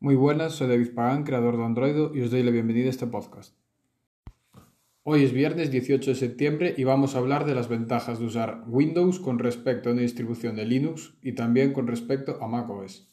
Muy buenas, soy David Pagán, creador de Android, y os doy la bienvenida a este podcast. Hoy es viernes 18 de septiembre y vamos a hablar de las ventajas de usar Windows con respecto a una distribución de Linux y también con respecto a macOS.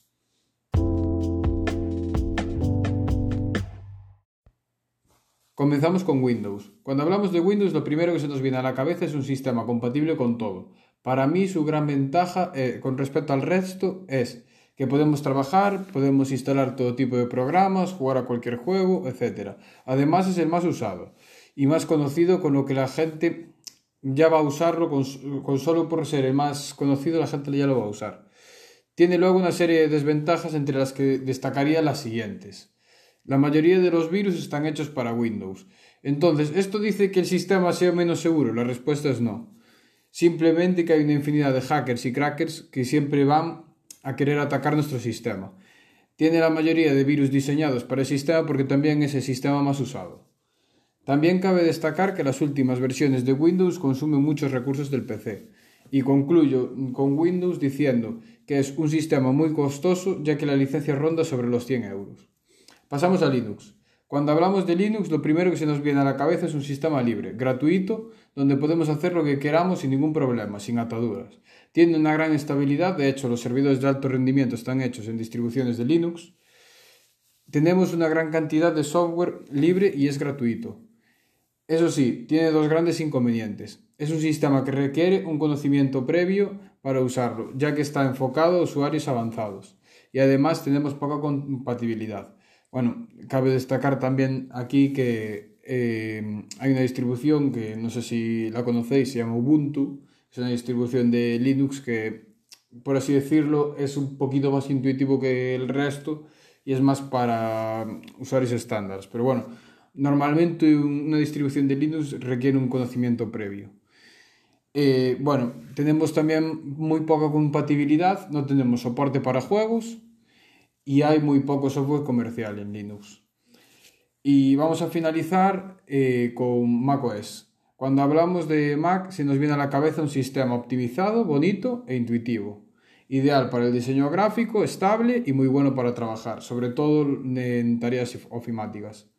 Comenzamos con Windows. Cuando hablamos de Windows, lo primero que se nos viene a la cabeza es un sistema compatible con todo. Para mí, su gran ventaja eh, con respecto al resto es que podemos trabajar, podemos instalar todo tipo de programas, jugar a cualquier juego, etc. Además es el más usado y más conocido con lo que la gente ya va a usarlo, con, solo por ser el más conocido la gente ya lo va a usar. Tiene luego una serie de desventajas entre las que destacaría las siguientes. La mayoría de los virus están hechos para Windows. Entonces, ¿esto dice que el sistema sea menos seguro? La respuesta es no. Simplemente que hay una infinidad de hackers y crackers que siempre van a querer atacar nuestro sistema. Tiene la mayoría de virus diseñados para el sistema porque también es el sistema más usado. También cabe destacar que las últimas versiones de Windows consumen muchos recursos del PC. Y concluyo con Windows diciendo que es un sistema muy costoso ya que la licencia ronda sobre los 100 euros. Pasamos a Linux. Cuando hablamos de Linux, lo primero que se nos viene a la cabeza es un sistema libre, gratuito, donde podemos hacer lo que queramos sin ningún problema, sin ataduras. Tiene una gran estabilidad, de hecho los servidores de alto rendimiento están hechos en distribuciones de Linux. Tenemos una gran cantidad de software libre y es gratuito. Eso sí, tiene dos grandes inconvenientes. Es un sistema que requiere un conocimiento previo para usarlo, ya que está enfocado a usuarios avanzados. Y además tenemos poca compatibilidad. Bueno, cabe destacar también aquí que eh, hay una distribución que no sé si la conocéis, se llama Ubuntu, es una distribución de Linux que, por así decirlo, es un poquito más intuitivo que el resto y es más para usuarios estándares. Pero bueno, normalmente una distribución de Linux requiere un conocimiento previo. Eh, bueno, tenemos también muy poca compatibilidad, no tenemos soporte para juegos, y hay muy poco software comercial en Linux. Y vamos a finalizar eh, con macOS. Cuando hablamos de Mac se nos viene a la cabeza un sistema optimizado, bonito e intuitivo. Ideal para el diseño gráfico, estable y muy bueno para trabajar, sobre todo en tareas ofimáticas.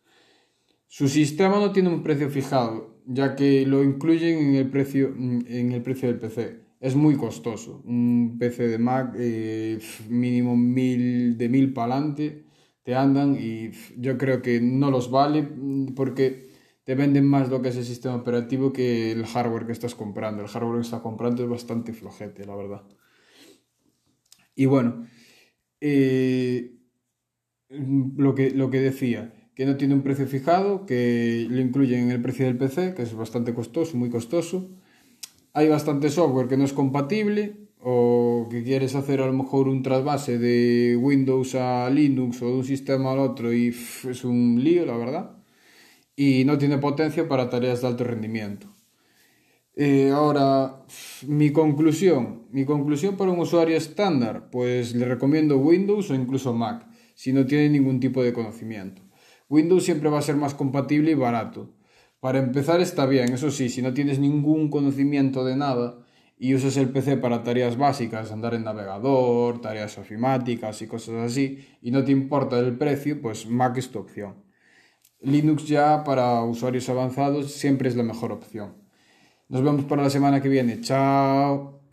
Su sistema no tiene un precio fijado, ya que lo incluyen en el precio, en el precio del PC es muy costoso. Un PC de Mac eh, mínimo mil, de mil para adelante te andan y yo creo que no los vale mm, porque te venden más lo que es el sistema operativo que el hardware que estás comprando. El hardware que estás comprando es bastante flojete, la verdad. Y bueno, eh, lo, que, lo que decía, que no tiene un precio fijado, que lo incluyen en el precio del PC, que es bastante costoso, muy costoso hay bastante software que no es compatible o que quieres hacer a lo mejor un trasvase de Windows a Linux o de un sistema al otro y es un lío, la verdad. Y no tiene potencia para tareas de alto rendimiento. Eh, ahora, mi conclusión. Mi conclusión para un usuario estándar, pues le recomiendo Windows o incluso Mac, si no tiene ningún tipo de conocimiento. Windows siempre va a ser más compatible y barato. Para empezar está bien, eso sí, si no tienes ningún conocimiento de nada y usas el PC para tareas básicas, andar en navegador, tareas ofimáticas y cosas así, y no te importa el precio, pues Mac es tu opción. Linux ya para usuarios avanzados siempre es la mejor opción. Nos vemos para la semana que viene. Chao.